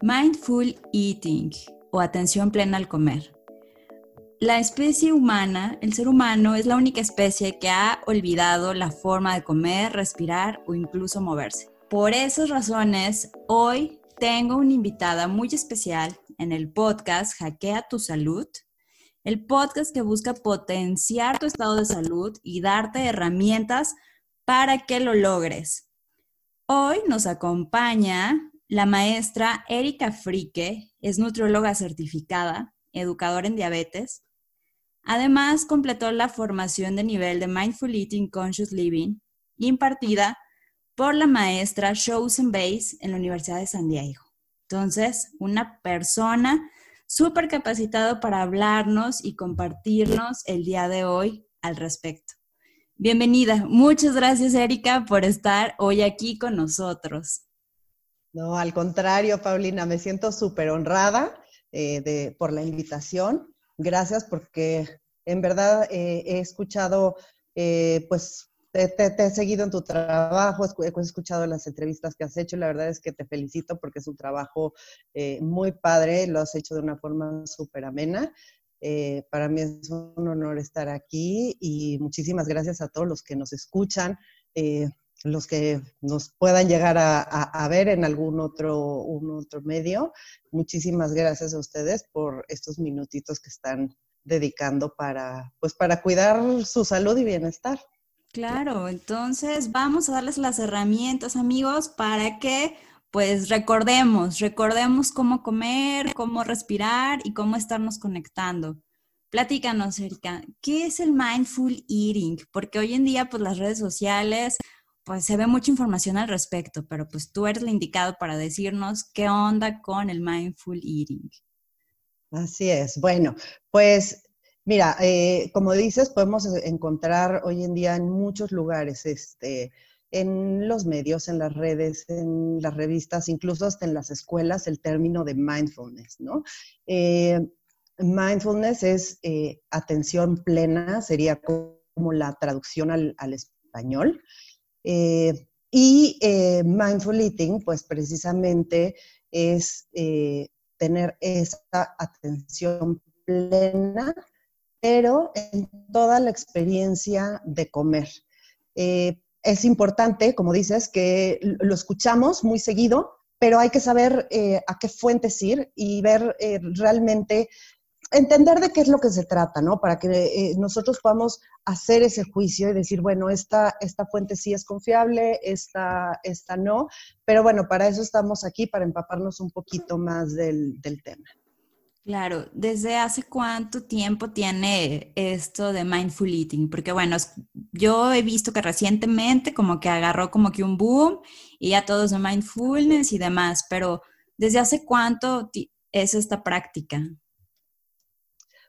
Mindful Eating o atención plena al comer. La especie humana, el ser humano, es la única especie que ha olvidado la forma de comer, respirar o incluso moverse. Por esas razones, hoy tengo una invitada muy especial en el podcast Hackea tu Salud, el podcast que busca potenciar tu estado de salud y darte herramientas para que lo logres. Hoy nos acompaña la maestra Erika Frique, es nutrióloga certificada, educadora en diabetes. Además, completó la formación de nivel de Mindful Eating Conscious Living impartida por la maestra Chosen Base en la Universidad de San Diego. Entonces, una persona súper capacitado para hablarnos y compartirnos el día de hoy al respecto. Bienvenida. Muchas gracias, Erika, por estar hoy aquí con nosotros. No, al contrario, Paulina, me siento súper honrada eh, de, por la invitación. Gracias porque en verdad eh, he escuchado, eh, pues te, he seguido en tu trabajo, he escuchado las entrevistas que has hecho y la verdad es que te felicito porque es un trabajo muy padre, lo has hecho de una forma súper amena eh, para mí es un honor estar aquí y muchísimas gracias a todos los que nos escuchan, eh, los que nos puedan llegar a, ver en algún otro, un otro medio. Muchísimas gracias a ustedes por estos minutitos que están dedicando para, pues, para cuidar su salud y bienestar. Claro, entonces vamos a darles las herramientas, amigos, para que pues recordemos, recordemos cómo comer, cómo respirar y cómo estarnos conectando. Platícanos, Erika, ¿qué es el mindful eating? Porque hoy en día, pues las redes sociales, pues se ve mucha información al respecto, pero pues tú eres el indicado para decirnos qué onda con el mindful eating. Así es. Bueno, pues mira, eh, como dices, podemos encontrar hoy en día en muchos lugares este, en los medios, en las redes, en las revistas, incluso hasta en las escuelas, el término de mindfulness, ¿no? Eh, mindfulness es eh, atención plena, sería como la traducción al, español. Eh, y mindful eating, pues precisamente es tener esa atención plena, pero en toda la experiencia de comer. Es importante, como dices, que lo escuchamos muy seguido, pero hay que saber eh, a qué fuentes ir y ver eh, realmente, entender de qué es lo que se trata, ¿no? Para que eh, nosotros podamos hacer ese juicio y decir, bueno, esta, esta fuente sí es confiable, esta, esta no, pero bueno, para eso estamos aquí, para empaparnos un poquito más del, del tema. Claro, ¿desde hace cuánto tiempo tiene esto de mindful eating? Porque bueno, yo he visto que recientemente como que agarró como que un boom y ya todos de mindfulness y demás, pero ¿desde hace cuánto es esta práctica?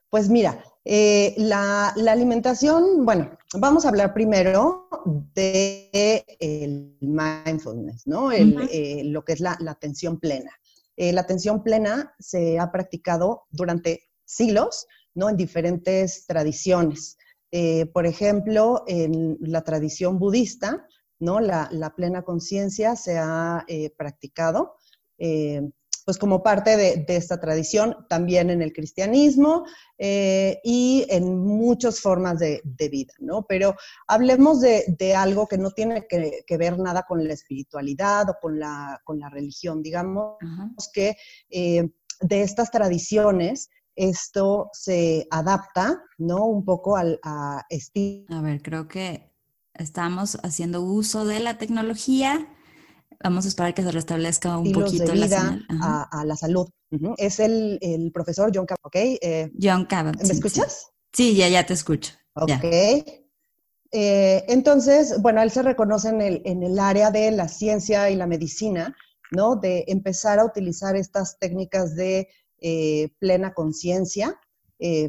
Pues mira, eh, la, alimentación, bueno, vamos a hablar primero de el mindfulness, ¿no? Eh, lo que es la atención plena. Eh, la atención plena se ha practicado durante siglos, ¿no? En diferentes tradiciones. Eh, por ejemplo, en la tradición budista, ¿no? La, plena conciencia se ha eh, practicado pues como parte de, esta tradición, también en el cristianismo eh, y en muchas formas de, vida, ¿no? Pero hablemos de, algo que no tiene que, ver nada con la espiritualidad o con la, con la religión, digamos que eh, de estas tradiciones esto se adapta, ¿no? Un poco al a estilo. A ver, creo que estamos haciendo uso de la tecnología Vamos a esperar que se restablezca un poquito de vida la a, la salud. Es el, el, profesor John Cabot, ¿ok? Eh, John Cabot. ¿Me escuchas? Sí, ya, ya te escucho. Ok. Eh, entonces, bueno, él se reconoce en el, en el área de la ciencia y la medicina, ¿no? De empezar a utilizar estas técnicas de eh, plena conciencia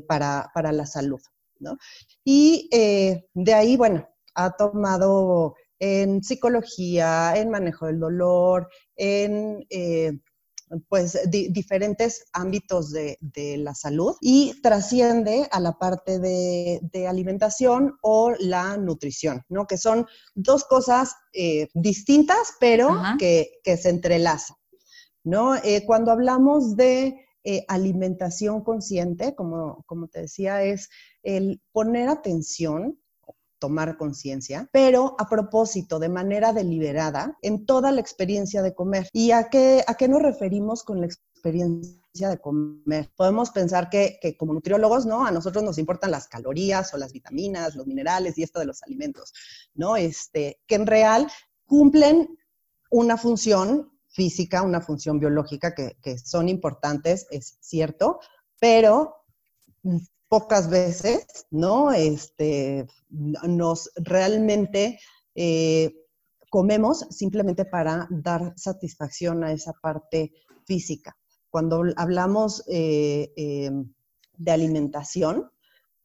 para, para, la salud, ¿no? Y de ahí, bueno, ha tomado en psicología, en manejo del dolor, en eh, pues diferentes ámbitos de, la salud y trasciende a la parte de, alimentación o la nutrición, ¿no? Que son dos cosas eh, distintas, pero que, se entrelazan. ¿no? Eh, cuando hablamos de eh, alimentación consciente, como, como te decía, es el poner atención tomar conciencia, pero a propósito, de manera deliberada, en toda la experiencia de comer. ¿Y a qué, a qué nos referimos con la experiencia de comer? Podemos pensar que, que, como nutriólogos, ¿no? A nosotros nos importan las calorías o las vitaminas, los minerales y esto de los alimentos, ¿no? Este, que en real cumplen una función física, una función biológica que, que son importantes, es cierto, pero pocas veces, ¿no? Este, nos realmente eh, comemos simplemente para dar satisfacción a esa parte física. Cuando hablamos eh, em, de alimentación,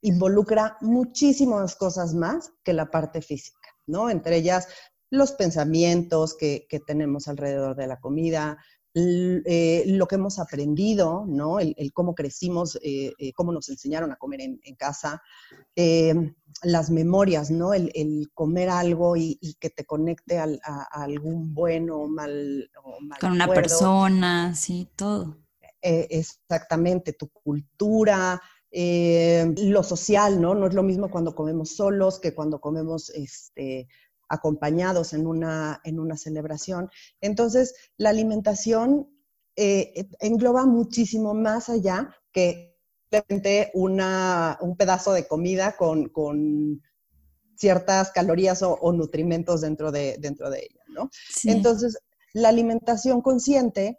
involucra muchísimas cosas más que la parte física, ¿no? Entre ellas los pensamientos que, tenemos alrededor de la comida, eh, lo que hemos aprendido, ¿no? El, cómo crecimos, eh, eh, cómo nos enseñaron a comer en, casa, las memorias, ¿no? El, comer algo y, que te conecte a, algún bueno o mal, Con una persona, sí, todo. exactamente, tu cultura, lo social, ¿no? No es lo mismo cuando comemos solos que cuando comemos este, acompañados en una, en una celebración. Entonces, la alimentación eh, engloba muchísimo más allá que simplemente una, un pedazo de comida con, ciertas calorías o, nutrimentos dentro de, dentro de ella, ¿no? Entonces, la alimentación consciente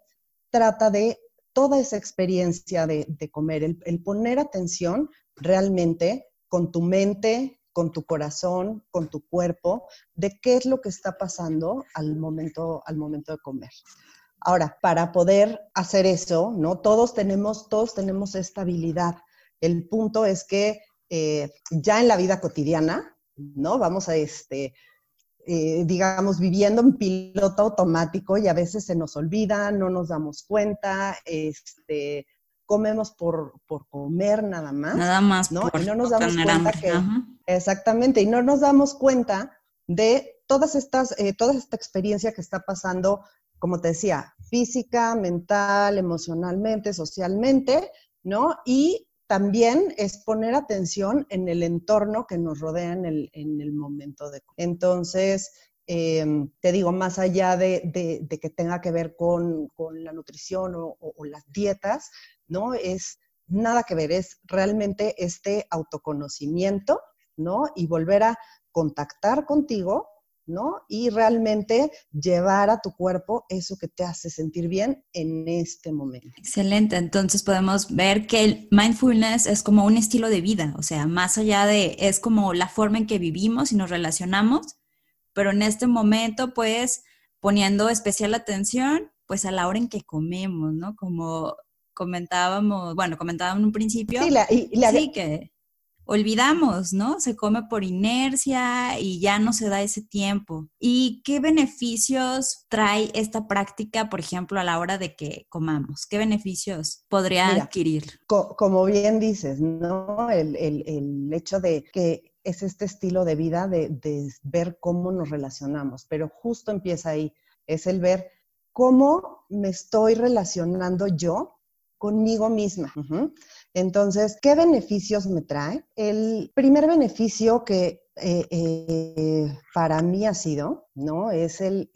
trata de toda esa experiencia de, comer, el, poner atención realmente con tu mente, con tu corazón, con tu cuerpo, de qué es lo que está pasando al momento, al momento de comer. Ahora, para poder hacer eso, ¿no? Todos tenemos, todos tenemos esta habilidad. El punto es que eh, ya en la vida cotidiana, ¿no? Vamos a este, eh, digamos, viviendo en piloto automático y a veces se nos olvida, no nos damos cuenta, este, comemos por, comer nada más. Nada más. ¿no? y no nos damos cuenta que... Exactamente, y no nos damos cuenta de todas estas, eh, toda esta experiencia que está pasando, como te decía, física, mental, emocionalmente, socialmente, ¿no? Y también es poner atención en el entorno que nos rodea en el, en el momento de... Entonces, em, te digo, más allá de, que tenga que ver con, la nutrición o, o, las dietas, ¿no? Es nada que ver, es realmente este autoconocimiento, ¿no? Y volver a contactar contigo, ¿no? Y realmente llevar a tu cuerpo eso que te hace sentir bien en este momento. Excelente, entonces podemos ver que el mindfulness es como un estilo de vida, o sea, más allá de, es como la forma en que vivimos y nos relacionamos, pero en este momento, pues, poniendo especial atención, pues a la hora en que comemos, ¿no? Como comentábamos, bueno, comentábamos en un principio, sí, sí que olvidamos, ¿no? Se come por inercia y ya no se da ese tiempo. ¿Y qué beneficios trae esta práctica, por ejemplo, a la hora de que comamos? ¿Qué beneficios podría adquirir? como bien dices, ¿no? El, hecho de que es este estilo de vida de, de ver cómo nos relacionamos, pero justo empieza ahí, es el ver cómo me estoy relacionando yo conmigo misma. Entonces, ¿qué beneficios me trae? El primer beneficio que eh, eh, para mí ha sido, ¿no? Es el,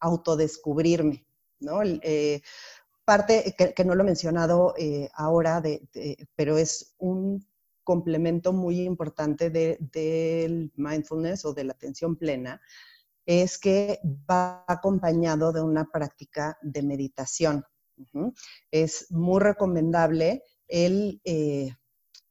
autodescubrirme, ¿no? Eh, parte que, no lo he mencionado ahora, pero es un complemento muy importante del mindfulness o de la atención plena, es que va acompañado de una práctica de meditación. Es muy recomendable el eh,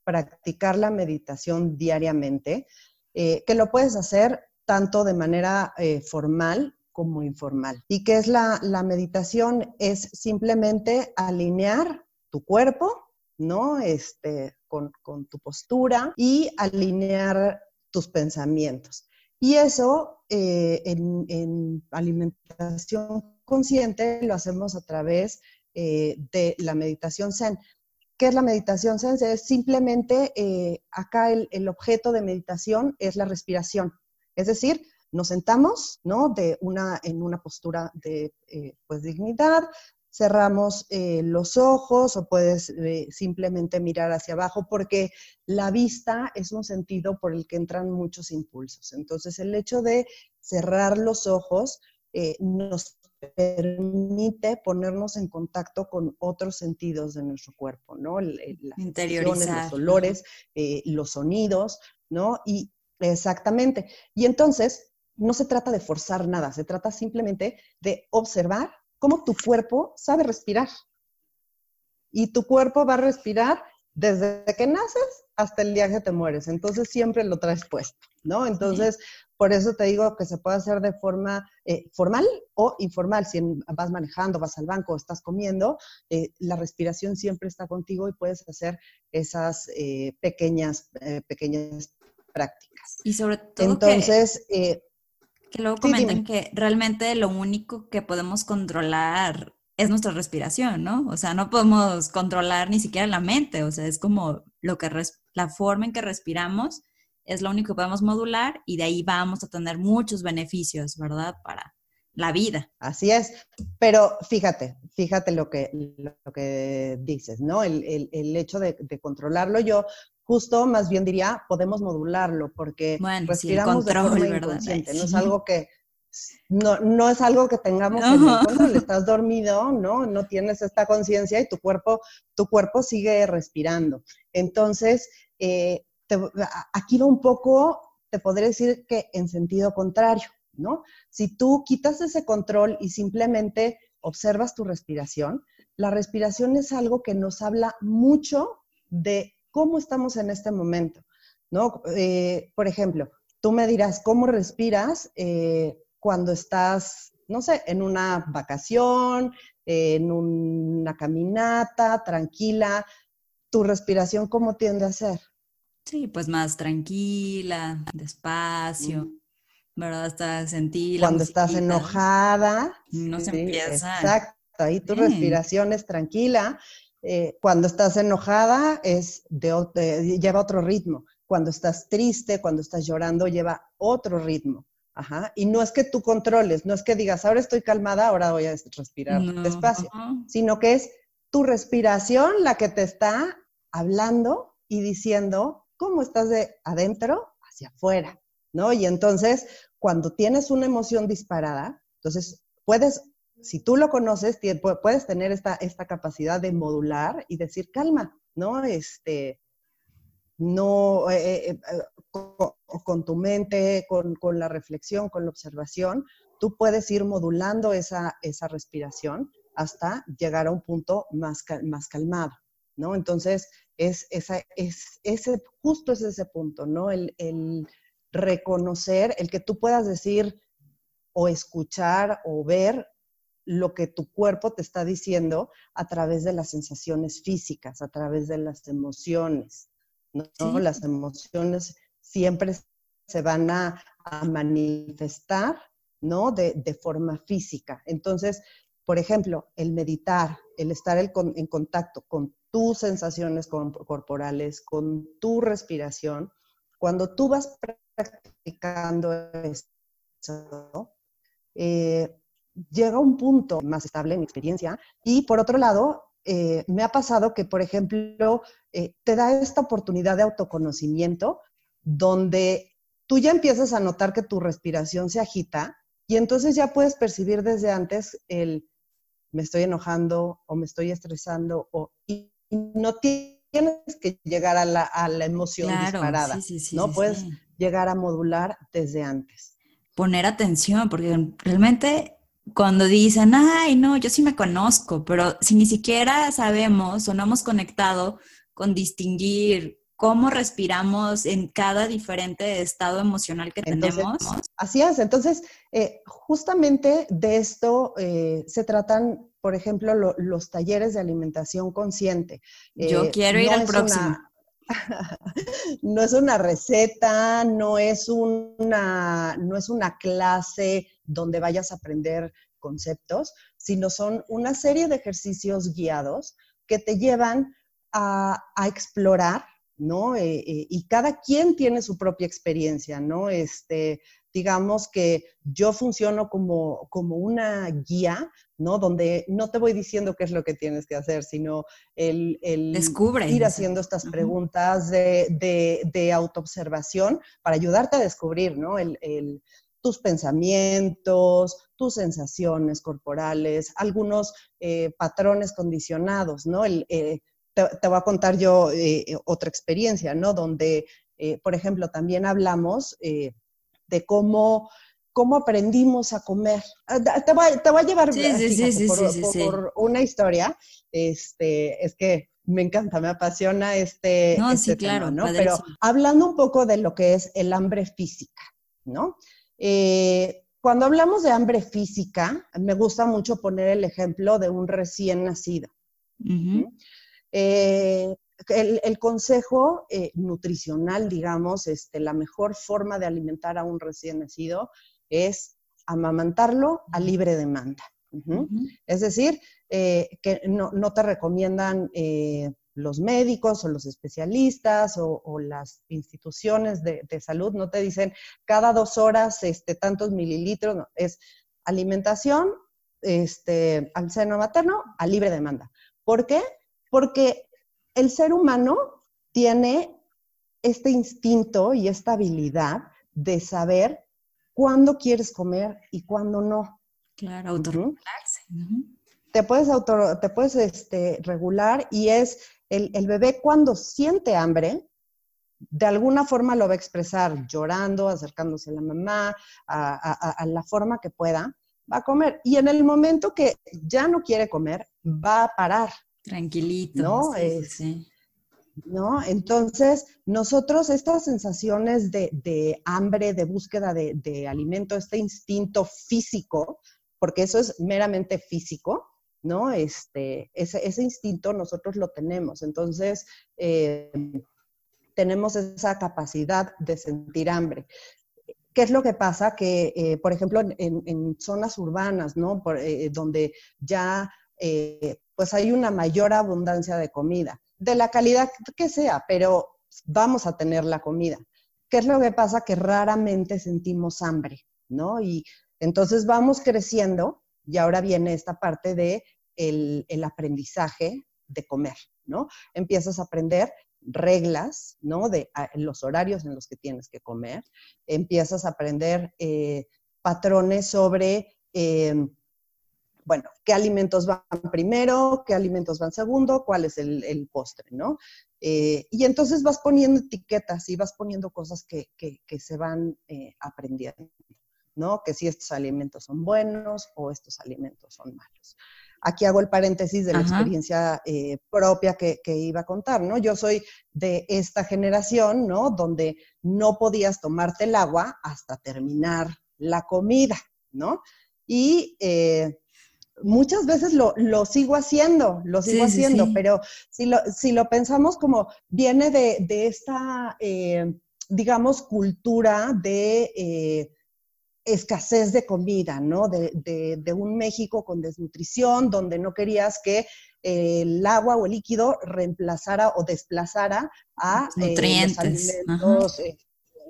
practicar la meditación diariamente, eh, que lo puedes hacer tanto de manera eh, formal como informal. ¿Y qué es la, meditación? Es simplemente alinear tu cuerpo, ¿no? Este, con, tu postura y alinear tus pensamientos. Y eso en, en, alimentación consciente lo hacemos a través de la meditación Zen. ¿Qué es la meditación sense? Es simplemente, eh, acá el, objeto de meditación es la respiración. Es decir, nos sentamos, ¿no? De una, en una postura de eh, pues, dignidad, cerramos eh, los ojos o puedes eh, simplemente mirar hacia abajo porque la vista es un sentido por el que entran muchos impulsos. Entonces, el hecho de cerrar los ojos nos permite ponernos en contacto con otros sentidos de nuestro cuerpo, ¿no? Las los olores, los sonidos, ¿no? Y exactamente. Y entonces, no se trata de forzar nada, se trata simplemente de observar cómo tu cuerpo sabe respirar. Y tu cuerpo va a respirar desde que naces hasta el día que te mueres. Entonces siempre lo traes puesto, ¿no? Entonces, por eso te digo que se puede hacer de forma eh, formal o informal. Si vas manejando, vas al banco, estás comiendo, eh, la respiración siempre está contigo y puedes hacer esas eh, pequeñas, pequeñas prácticas. Y sobre todo. Entonces, que luego comentan que realmente lo único que podemos controlar es nuestra respiración, ¿no? O sea, no podemos controlar ni siquiera la mente, o sea, es como lo que la forma en que respiramos es lo único que podemos modular y de ahí vamos a tener muchos beneficios, ¿verdad? Para la vida. Así es, pero fíjate, fíjate lo que, lo que dices, ¿no? El, hecho de, de, controlarlo. Yo justo más bien diría, podemos modularlo porque respiramos de forma inconsciente, no es algo que no, no es algo que tengamos en el estás dormido, ¿no? No tienes esta conciencia y tu cuerpo, tu cuerpo sigue respirando. Entonces, eh, aquí va un poco, te podría decir que en sentido contrario, ¿no? Si tú quitas ese control y simplemente observas tu respiración, la respiración es algo que nos habla mucho de cómo estamos en este momento, ¿no? Eh, por ejemplo, tú me dirás, ¿cómo respiras eh, cuando estás, no sé, en una vacación, en una caminata, tranquila? ¿Tu respiración cómo tiende a ser? Sí, pues más tranquila, despacio. ¿verdad? Hasta sentir Cuando estás enojada. No se empieza. Exacto, ahí tu respiración es tranquila eh, cuando estás enojada es de, lleva otro ritmo. Cuando estás triste, cuando estás llorando, lleva otro ritmo. Ajá. Y no es que tú controles, no es que digas, ahora estoy calmada, ahora voy a respirar despacio, sino que es tu respiración la que te está hablando y diciendo cómo estás de adentro hacia afuera, ¿no? Y entonces, cuando tienes una emoción disparada, entonces puedes si tú lo conoces, puedes tener esta, esta capacidad de modular y decir, calma, ¿no? Este, no, eh, eh, eh, con, tu mente, con, la reflexión, con la observación, tú puedes ir modulando esa, esa respiración hasta llegar a un punto más, más calmado, ¿no? Entonces, es, es, ese, justo es ese punto, ¿no? El, el reconocer, el que tú puedas decir o escuchar o ver lo que tu cuerpo te está diciendo a través de las sensaciones físicas, a través de las emociones. ¿no? Las emociones siempre se van a, manifestar ¿no? De, forma física. Entonces, por ejemplo, el meditar, el estar en contacto con tus sensaciones corporales, con tu respiración, cuando tú vas practicando eso, eh, llega un punto más estable en mi experiencia. Y por otro lado, eh, me ha pasado que, por ejemplo, eh, te da esta oportunidad de autoconocimiento donde tú ya empiezas a notar que tu respiración se agita y entonces ya puedes percibir desde antes el me estoy enojando o me estoy estresando o y no tienes que llegar a la, emoción disparada, ¿no? puedes llegar a modular desde antes. Poner atención, porque realmente cuando dicen, ay, no, yo sí me conozco, pero si ni siquiera sabemos o no hemos conectado con distinguir cómo respiramos en cada diferente estado emocional que tenemos. Así es, entonces, eh, justamente de esto eh, se tratan, por ejemplo, los talleres de alimentación consciente. yo eh, quiero ir al próximo. no es una receta, no es una, no es una clase donde vayas a aprender conceptos, sino son una serie de ejercicios guiados que te llevan a, explorar, ¿no? Eh, eh, y cada quien tiene su propia experiencia, ¿no? Este, digamos que yo funciono como, como una guía, ¿no? Donde no te voy diciendo qué es lo que tienes que hacer, sino el, ir haciendo estas preguntas de, de, autoobservación para ayudarte a descubrir, ¿no? El, tus pensamientos, tus sensaciones corporales, algunos eh, patrones condicionados, ¿no? El, eh, te, voy a contar yo eh, otra experiencia, ¿no? Donde, por ejemplo, también hablamos de cómo, cómo aprendimos a comer. Ah, te voy, te voy a llevar por, una historia. Este, es que me encanta, me apasiona este, no, este sí, claro, ¿no? Pero hablando un poco de lo que es el hambre física, ¿no? Eh, cuando hablamos de hambre física, me gusta mucho poner el ejemplo de un recién nacido el, consejo eh, nutricional, digamos, este, la mejor forma de alimentar a un recién nacido es amamantarlo a libre demanda. Es decir, eh, que no, te recomiendan eh, los médicos o los especialistas o, las instituciones de, salud, no te dicen cada dos horas este, tantos mililitros, es alimentación este, al seno materno a libre demanda. ¿Por qué? Porque el ser humano tiene este instinto y esta habilidad de saber cuándo quieres comer y cuándo no. Claro, autorregularse. Te puedes, auto, te puedes este, regular y es el, bebé cuando siente hambre, de alguna forma lo va a expresar llorando, acercándose a la mamá, a, la forma que pueda, va a comer. Y en el momento que ya no quiere comer, va a parar. Tranquilito. ¿No? ¿no? Entonces, nosotros estas sensaciones de, hambre, de búsqueda de, alimento, este instinto físico, porque eso es meramente físico, ¿no? Este, ese, instinto nosotros lo tenemos. Entonces, eh, tenemos esa capacidad de sentir hambre. ¿Qué es lo que pasa? Que, eh, por ejemplo, en, zonas urbanas, ¿no? Eh, donde ya pues hay una mayor abundancia de comida, de la calidad que sea, pero vamos a tener la comida. ¿Qué es lo que pasa? Que raramente sentimos hambre, ¿no? Y entonces vamos creciendo y ahora viene esta parte de el, aprendizaje de comer, ¿no? Empiezas a aprender reglas, ¿no? De los horarios en los que tienes que comer. Empiezas a aprender eh, patrones sobre eh, bueno, qué alimentos van primero, qué alimentos van segundo, cuál es el, postre, ¿no? Eh, y entonces vas poniendo etiquetas y vas poniendo cosas que, se van eh, aprendiendo, ¿no? Que si estos alimentos son buenos o estos alimentos son malos. Aquí hago el paréntesis de la experiencia eh, propia que, que, iba a contar, ¿no? Yo soy de esta generación, ¿no? Donde no podías tomarte el agua hasta terminar la comida, ¿no? Y muchas veces lo, sigo haciendo, lo sigo haciendo, pero si lo, si lo pensamos como viene de, esta, eh, digamos, cultura de eh, escasez de comida, ¿no? De, un México con desnutrición, donde no querías que el agua o el líquido reemplazara o desplazara a eh, los alimentos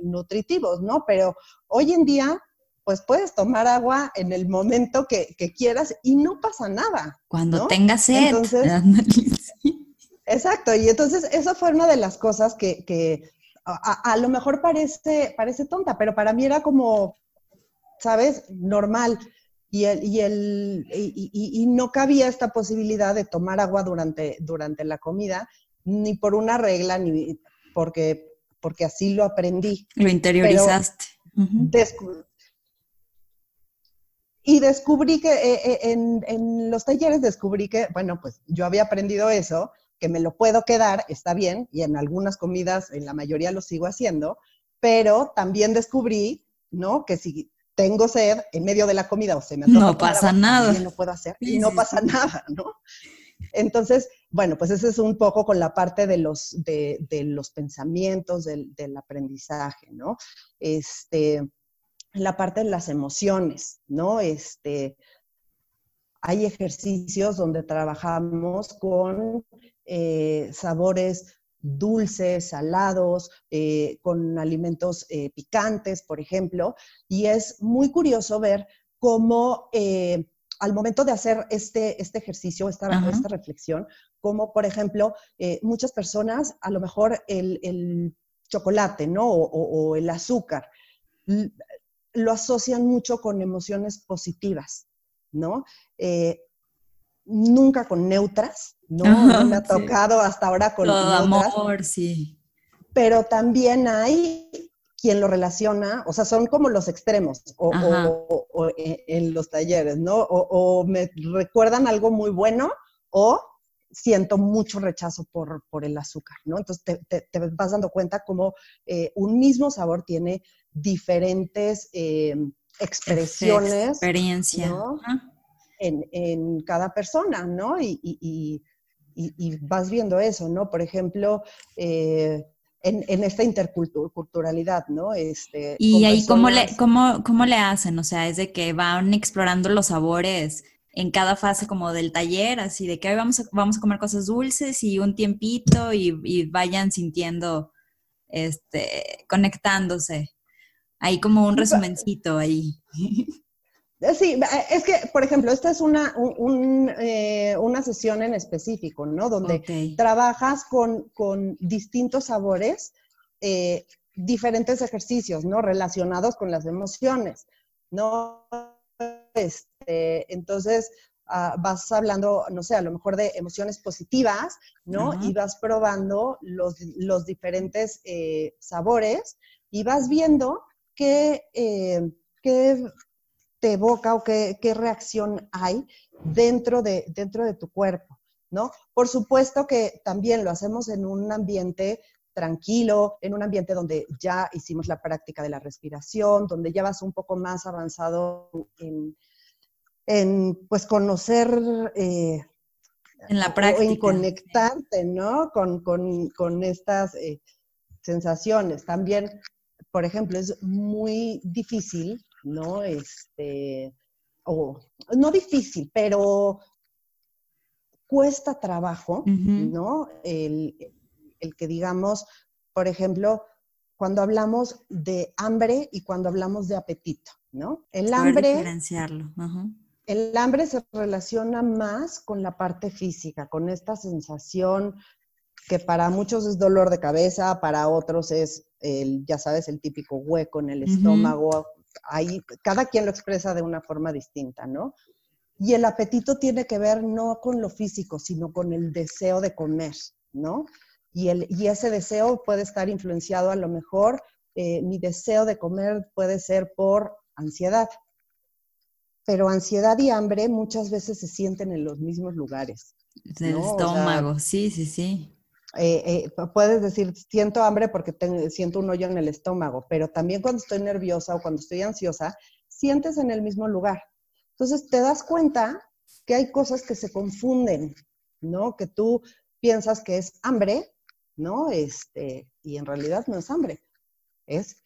nutritivos, ¿no? Pero hoy en día pues puedes tomar agua en el momento que, quieras y no pasa nada. Cuando tengas sed. exacto, y entonces esa fue una de las cosas que, a, lo mejor parece, parece tonta, pero para mí era como, ¿sabes? Normal. Y, el, y, el, y, no cabía esta posibilidad de tomar agua durante, durante la comida, ni por una regla, ni porque, porque así lo aprendí. Lo interiorizaste. Y descubrí que eh, eh, en, los talleres descubrí que, bueno, pues yo había aprendido eso, que me lo puedo quedar, está bien, y en algunas comidas, en la mayoría lo sigo haciendo, pero también descubrí, ¿no? Que si tengo sed en medio de la comida o se me No pasa nada. No puedo hacer y no pasa nada, ¿no? Entonces, bueno, pues ese es un poco con la parte de los, de, los pensamientos, del, del aprendizaje, ¿no? Este, la parte de las emociones, ¿no? Este, hay ejercicios donde trabajamos con eh, sabores dulces, salados, eh, con alimentos eh, picantes, por ejemplo. Y es muy curioso ver cómo al momento de hacer este, este ejercicio, esta, esta reflexión, como por ejemplo, muchas personas, a lo mejor el, chocolate, ¿no? O, el azúcar, lo asocian mucho con emociones positivas, ¿no? nunca con neutras, ¿no? me ha tocado hasta ahora con Todo amor, sí. Pero también hay quien lo relaciona, o sea, son como los extremos, o, en los talleres, ¿no? O, me recuerdan algo muy bueno, o siento mucho rechazo por, el azúcar, ¿no? Entonces te, vas dando cuenta como eh, un mismo sabor tiene diferentes eh, expresiones. Experiencia en, cada persona, ¿no? Y, vas viendo eso, ¿no? Por ejemplo, eh, en, esta interculturalidad, ¿no? Este, y ahí, ¿cómo, le, cómo, ¿cómo le hacen? O sea, es de que van explorando los sabores en cada fase como del taller, así de que hoy vamos a, vamos a comer cosas dulces y un tiempito y, vayan sintiendo, este, conectándose. Ahí como un resumencito ahí. Eh, sí, eh, es que, por ejemplo, esta es una, eh, una sesión en específico, ¿no? Donde trabajas con, distintos sabores, diferentes ejercicios, ¿no? Relacionados con las emociones, ¿no? Este, entonces, ah, vas hablando, no sé, a lo mejor de emociones positivas, ¿no? Y vas probando los, los diferentes sabores y vas viendo qué, qué evoca o qué, reacción hay dentro de, dentro de tu cuerpo, ¿no? Por supuesto que también lo hacemos en un ambiente tranquilo, en un ambiente donde ya hicimos la práctica de la respiración, donde ya vas un poco más avanzado en, pues conocer eh, en la práctica. en conectarte, ¿no? Con, estas eh, sensaciones. También, por ejemplo, es muy difícil ¿no? Este, o no difícil, pero cuesta trabajo, ¿no? El, que digamos, por ejemplo, cuando hablamos de hambre y cuando hablamos de apetito, ¿no? El hambre... Diferenciarlo. El hambre se relaciona más con la parte física, con esta sensación que para muchos es dolor de cabeza, para otros es el, ya sabes, el típico hueco en el estómago, ahí cada quien lo expresa de una forma distinta, ¿no? Y el apetito tiene que ver no con lo físico, sino con el deseo de comer, ¿no? Y, el, y ese deseo puede estar influenciado a lo mejor, eh, mi deseo de comer puede ser por ansiedad, pero ansiedad y hambre muchas veces se sienten en los mismos lugares. El estómago, sí, sí, sí. Eh, eh, puedes decir, siento hambre porque siento un hoyo en el estómago, pero también cuando estoy nerviosa o cuando estoy ansiosa, sientes en el mismo lugar. Entonces te das cuenta que hay cosas que se confunden, ¿no? Que tú piensas que es hambre, ¿no? Este, y en realidad no es hambre, es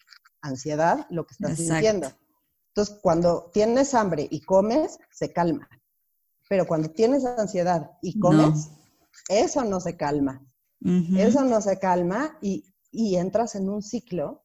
ansiedad lo que estás sintiendo. Entonces, cuando tienes hambre y comes, se calma. Pero cuando tienes ansiedad y comes, eso no se calma. Eso no se calma y, entras en un ciclo,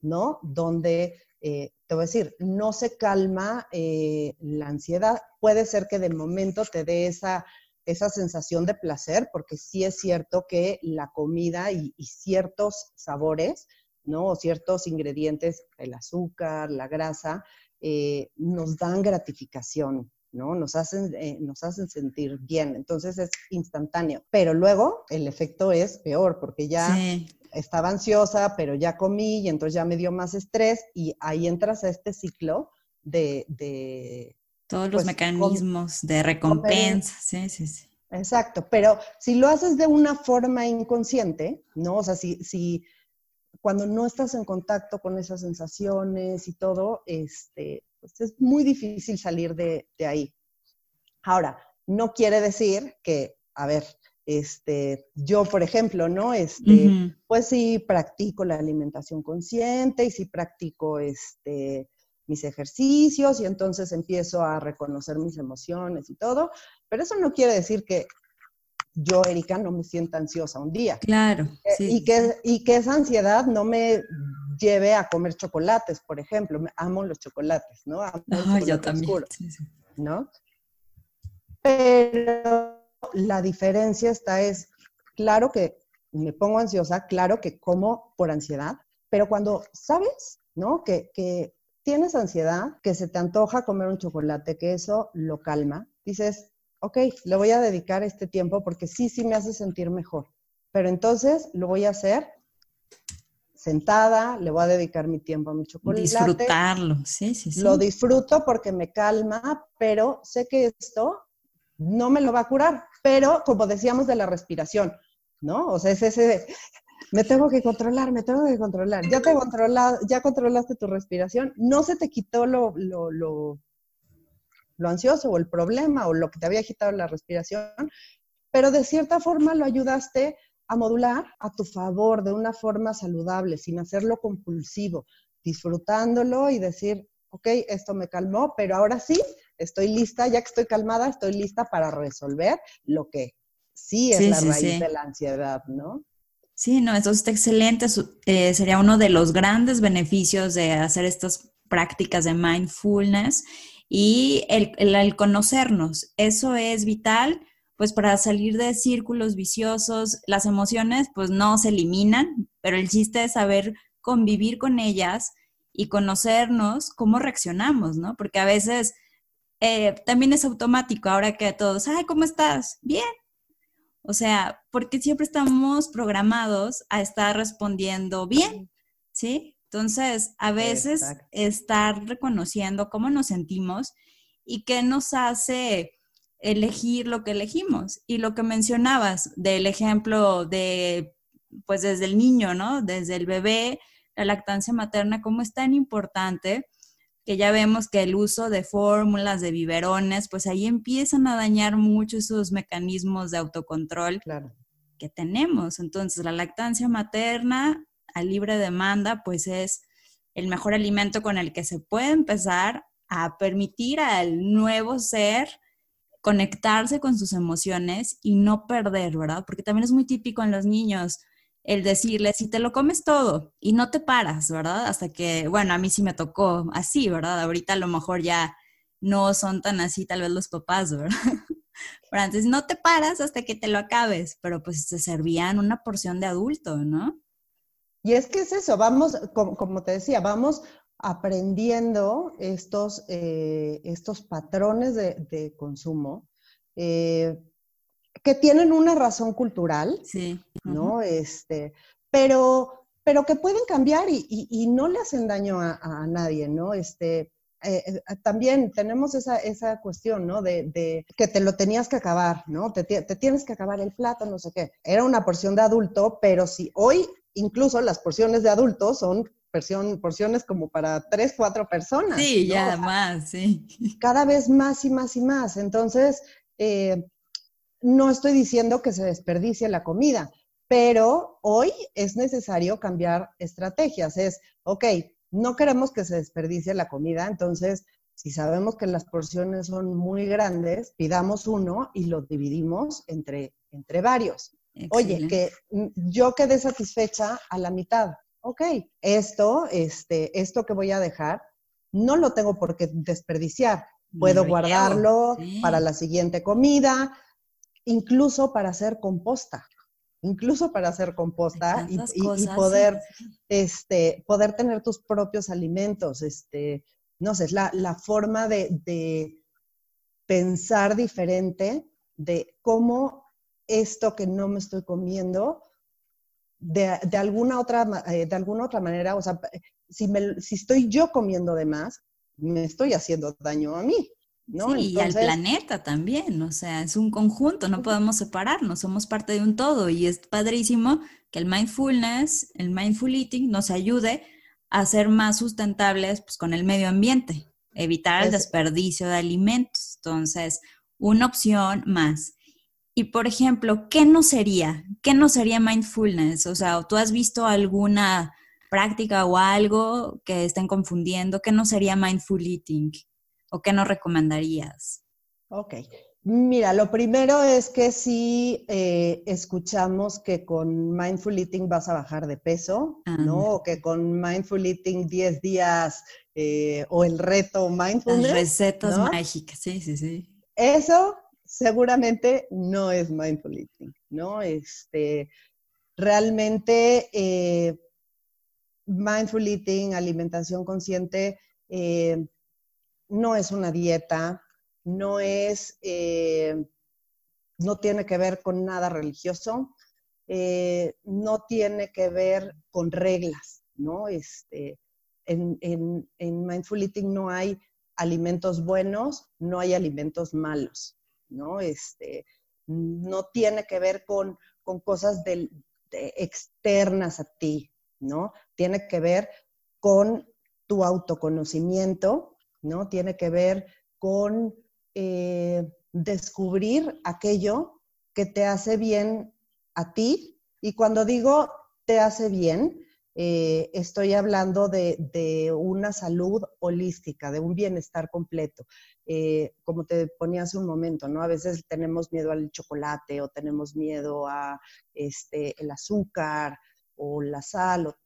¿no? Donde, eh, te voy a decir, no se calma eh, la ansiedad. Puede ser que de momento te dé esa, esa sensación de placer, porque sí es cierto que la comida y, ciertos sabores, ¿no? O ciertos ingredientes, el azúcar, la grasa, eh, nos dan gratificación, ¿no? Nos hacen, eh, nos hacen sentir bien, entonces es instantáneo. Pero luego el efecto es peor porque ya estaba ansiosa, pero ya comí y entonces ya me dio más estrés y ahí entras a este ciclo de... Todos los pues, mecanismos de recompensa, sí, sí, sí. Exacto, pero si lo haces de una forma inconsciente, ¿no? O sea, si, si cuando no estás en contacto con esas sensaciones y todo, este, pues es muy difícil salir de, ahí. Ahora, no quiere decir que, a ver, este, yo, por ejemplo, ¿no? Este, Pues sí practico la alimentación consciente y sí practico este, mis ejercicios y entonces empiezo a reconocer mis emociones y todo, pero eso no quiere decir que yo, Erika, no me sienta ansiosa un día. Claro. Y, que, y que esa ansiedad no me lleve a comer chocolates, por ejemplo. Amo los chocolates, ¿no? Amo yo también. ¿No? Pero la diferencia está es, claro que me pongo ansiosa, claro que como por ansiedad, pero cuando sabes, ¿no? Que, que tienes ansiedad, que se te antoja comer un chocolate, que eso lo calma, dices, ok, le voy a dedicar este tiempo porque sí, sí me hace sentir mejor. Pero entonces lo voy a hacer sentada, le voy a dedicar mi tiempo a mi chocolate. Disfrutarlo, sí, sí, sí. Lo disfruto porque me calma, pero sé que esto no me lo va a curar. Pero como decíamos de la respiración, ¿no? O sea, es ese, me tengo que controlar, me tengo que controlar. Ya te controla, ya controlaste tu respiración, no se te quitó lo, lo, lo, lo ansioso o el problema o lo que te había agitado la respiración, pero de cierta forma lo ayudaste a modular a tu favor de una forma saludable, sin hacerlo compulsivo, disfrutándolo y decir, ok, esto me calmó, pero ahora sí, estoy lista, ya que estoy calmada, estoy lista para resolver lo que sí es la raíz de la ansiedad, ¿no? Sí, no, eso está excelente. Eh, sería uno de los grandes beneficios de hacer estas prácticas de mindfulness y el, el conocernos. Eso es vital pues para salir de círculos viciosos, las emociones pues no se eliminan, pero el chiste es saber convivir con ellas y conocernos cómo reaccionamos, ¿no? Porque a veces eh, también es automático ahora que todos, ay, ¿cómo estás? Bien. O sea, porque siempre estamos programados a estar respondiendo bien, ¿sí? Entonces, a veces estar reconociendo cómo nos sentimos y qué nos hace elegir lo que elegimos. Y lo que mencionabas del ejemplo de, pues desde el niño, ¿no? Desde el bebé, la lactancia materna, cómo es tan importante que ya vemos que el uso de fórmulas, de biberones, pues ahí empiezan a dañar mucho esos mecanismos de autocontrol que tenemos. Entonces, la lactancia materna a libre demanda, pues es el mejor alimento con el que se puede empezar a permitir al nuevo ser conectarse con sus emociones y no perder, ¿verdad? Porque también es muy típico en los niños el decirles, si te lo comes todo y no te paras, ¿verdad? Hasta que, bueno, a mí sí me tocó así, ¿verdad? Ahorita a lo mejor ya no son tan así tal vez los papás, ¿verdad? Pero antes no te paras hasta que te lo acabes, pero pues se servían una porción de adulto, ¿no? Y es que es eso, vamos, como, te decía, vamos aprendiendo estos, eh, estos patrones de, consumo eh, que tienen una razón cultural, sí. ¿no? este, pero, pero que pueden cambiar y, no le hacen daño a, nadie, ¿no? Este, eh, también tenemos esa, esa cuestión, ¿no? De, que te lo tenías que acabar, ¿no? Te, te, tienes que acabar el plato, no sé qué. Era una porción de adulto, pero si hoy incluso las porciones de adultos son porciones como para tres, cuatro personas. Sí, ya más, sí. Cada vez más y más y más. Entonces, eh, no estoy diciendo que se desperdicie la comida, pero hoy es necesario cambiar estrategias. Es, ok, no queremos que se desperdicie la comida, entonces, si sabemos que las porciones son muy grandes, pidamos uno y lo dividimos entre, entre varios. Oye, que yo quedé satisfecha a la mitad ok, esto, este, esto que voy a dejar, no lo tengo por qué desperdiciar. Puedo guardarlo para la siguiente comida, incluso para hacer composta, incluso para hacer composta y, poder, este, poder tener tus propios alimentos. Este, no sé, es la, forma de, de pensar diferente de cómo esto que no me estoy comiendo de, alguna otra, eh, de alguna otra manera, o sea, si, me, si estoy yo comiendo de más, me estoy haciendo daño a mí. ¿No? Sí, y al planeta también, o sea, es un conjunto, no podemos separarnos, somos parte de un todo y es padrísimo que el mindfulness, el mindful eating nos ayude a ser más sustentables pues, con el medio ambiente, evitar el desperdicio de alimentos. Entonces, una opción más. Y por ejemplo, ¿qué no sería? ¿Qué no sería mindfulness? O sea, ¿tú has visto alguna práctica o algo que estén confundiendo? ¿Qué no sería mindful eating? ¿O qué no recomendarías? Ok. Mira, lo primero es que si eh, escuchamos que con Mindful Eating vas a bajar de peso, ¿no? O que con Mindful Eating 10 días eh, o el reto Mindfulness. Las recetas mágicas, sí, sí, sí. Eso seguramente no es Mindful Eating, ¿no? Este, realmente eh, Mindful Eating, alimentación consciente, no es una dieta, no es, eh, no tiene que ver con nada religioso, eh, no tiene que ver con reglas, ¿no? Este, en, en, Mindful Eating no hay alimentos buenos, no hay alimentos malos, ¿no? Este, no tiene que ver con, cosas externas a ti, ¿no? Tiene que ver con tu autoconocimiento, ¿no? Tiene que ver con eh, descubrir aquello que te hace bien a ti. Y cuando digo te hace bien, eh, estoy hablando de, una salud holística, de un bienestar completo. Eh, como te ponía hace un momento, ¿no? A veces tenemos miedo al chocolate o tenemos miedo a este, el azúcar o la sal o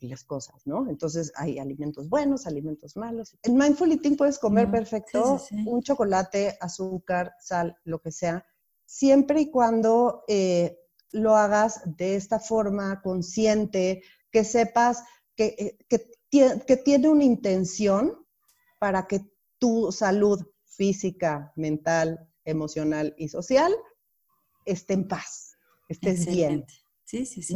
las cosas, ¿no? Entonces hay alimentos buenos, alimentos malos. En Mindful Eating puedes comer perfecto un chocolate, azúcar, sal, lo que sea, siempre y cuando eh, lo hagas de esta forma consciente, que sepas que, eh, que, que tiene una intención para que tu salud física, mental, emocional y social esté en paz, estés bien. Sí, sí, sí.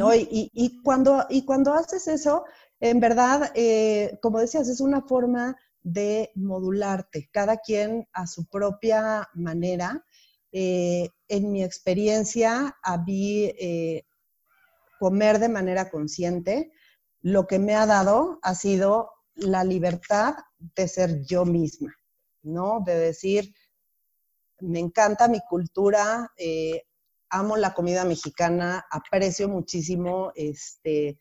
Y, cuando, y cuando haces eso, en verdad, eh, como decías, es una forma de modularte, cada quien a su propia manera. Eh, en mi experiencia, a eh, comer de manera consciente, lo que me ha dado ha sido la libertad de ser yo misma, ¿no? De decir, me encanta mi cultura, amo la comida mexicana, aprecio muchísimo, este,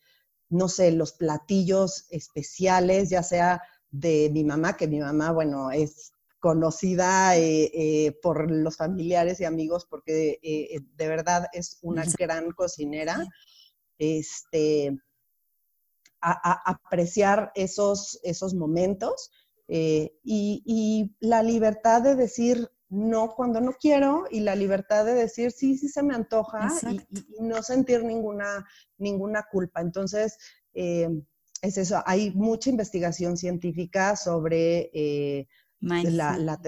no sé, los platillos especiales, ya sea de mi mamá, que mi mamá, bueno, es conocida eh, eh, por los familiares y amigos porque eh, de verdad es una gran cocinera. Este, a, apreciar esos, esos momentos y, y, la libertad de decir, no cuando no quiero y la libertad de decir sí, sí se me antoja y, no sentir ninguna, ninguna culpa. Entonces, eh, es eso, hay mucha investigación científica sobre, eh, la,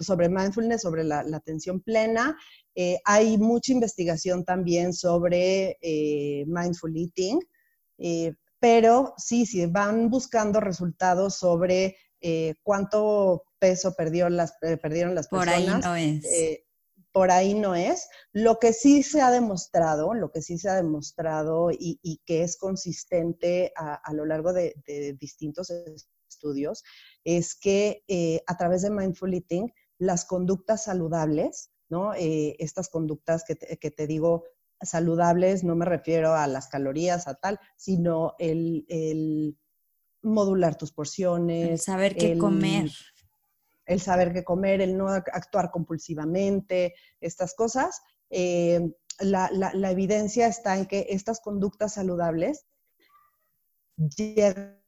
sobre mindfulness, sobre la, atención plena. Eh, hay mucha investigación también sobre mindful eating, pero sí, sí, van buscando resultados sobre cuánto peso perdió las, eh, perdieron las personas. Por ahí no es. Eh, por ahí no es. Lo que sí se ha demostrado, lo que sí se ha demostrado y, que es consistente a, lo largo de, distintos estudios, es que eh, a través de Mindful Eating, las conductas saludables, ¿no? estas conductas que te, que te, digo saludables, no me refiero a las calorías, a tal, sino el, el modular tus porciones. El saber qué comer el saber qué comer, el no actuar compulsivamente, estas cosas, eh, la, evidencia está en que estas conductas saludables llegan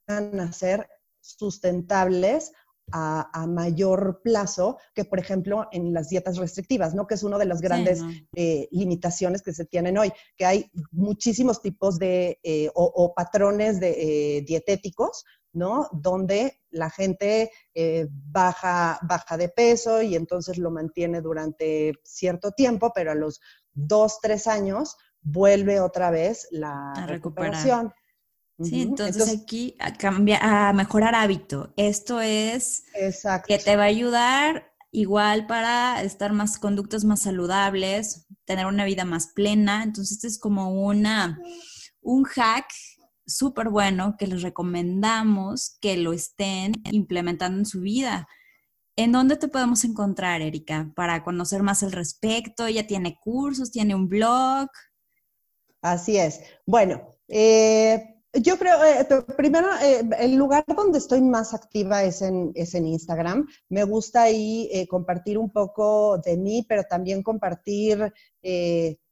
a ser sustentables a, mayor plazo que, por ejemplo, en las dietas restrictivas, ¿no? Que es una de las grandes eh, limitaciones que se tienen hoy, que hay muchísimos tipos de, eh, o, patrones de, dietéticos, ¿no? Donde la gente eh, baja, baja de peso y entonces lo mantiene durante cierto tiempo, pero a los dos, tres años vuelve otra vez la recuperación. Sí, entonces, aquí a, cambia, a mejorar hábito. Esto es que te va a ayudar igual para estar más conductos más saludables, tener una vida más plena. Entonces, este es como una, un hack súper bueno que les recomendamos que lo estén implementando en su vida. ¿En dónde te podemos encontrar, Erika, para conocer más al respecto? ¿Ya tiene cursos? ¿Tiene un blog? Así es. Bueno, eh, Yo creo, eh, primero, eh, el lugar donde estoy más activa es en, es en Instagram. Me gusta ahí eh, compartir un poco de mí, pero también compartir,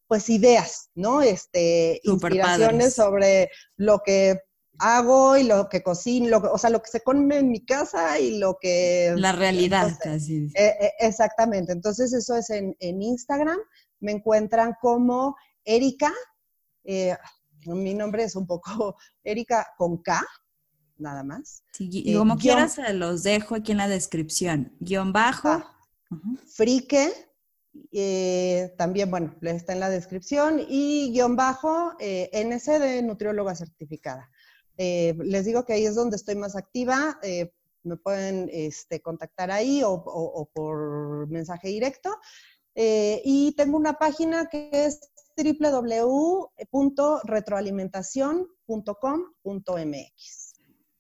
pues, ideas, ¿no? Este, inspiraciones sobre lo que hago y lo que cocino, o sea, lo que se come en mi casa y lo que... La realidad, casi. exactamente. Entonces, eso es en, en Instagram. Me encuentran como Erika mi nombre es un poco Erika con K, nada más. y eh, como quieras, se los dejo aquí en la descripción. Guión bajo. Ah, Frique, eh, también, bueno, está en la descripción. Y guion bajo, eh, NC de nutrióloga certificada. les digo que ahí es donde estoy más activa. me pueden este, contactar ahí o por mensaje directo. y tengo una página que es www.retroalimentación.com.mx.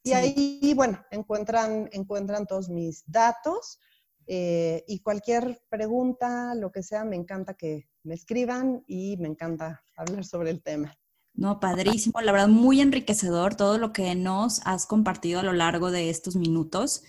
Y ahí, bueno, encuentran, encuentran todos mis datos eh, y cualquier pregunta, lo que sea, me encanta que me escriban y me encanta hablar sobre el tema. No, padrísimo, la verdad, muy enriquecedor todo lo que nos has compartido a lo largo de estos minutos.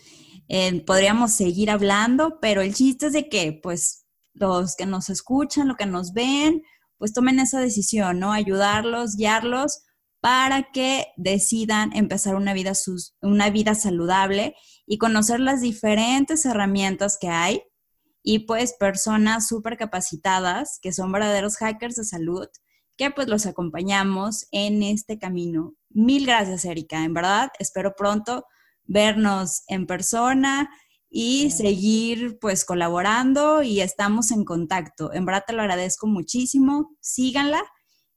Eh, podríamos seguir hablando, pero el chiste es de que, pues, los que nos escuchan, los que nos ven, pues tomen esa decisión, ¿no? Ayudarlos, guiarlos para que decidan empezar una vida, una vida saludable y conocer las diferentes herramientas que hay y pues personas súper capacitadas que son verdaderos hackers de salud que pues los acompañamos en este camino. Mil gracias, Erika. En verdad, espero pronto vernos en persona, y seguir pues colaborando y estamos en contacto. En verdad te lo agradezco muchísimo, síganla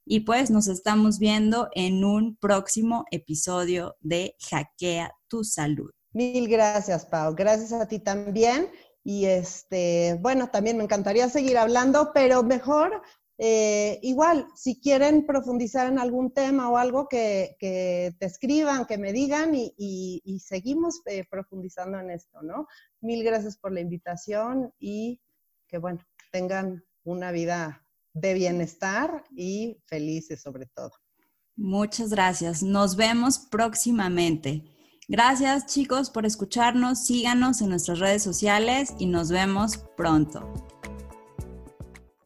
y pues nos estamos viendo en un próximo episodio de Hackea tu Salud. Mil gracias, Pau. Gracias a ti también. Y este, bueno, también me encantaría seguir hablando, pero mejor eh, igual, si quieren profundizar en algún tema o algo que, te escriban, que me digan y, seguimos eh, profundizando en esto, ¿no? Mil gracias por la invitación y que, bueno, tengan una vida de bienestar y felices sobre todo. Muchas gracias. Nos vemos próximamente. Gracias chicos por escucharnos. Síganos en nuestras redes sociales y nos vemos pronto.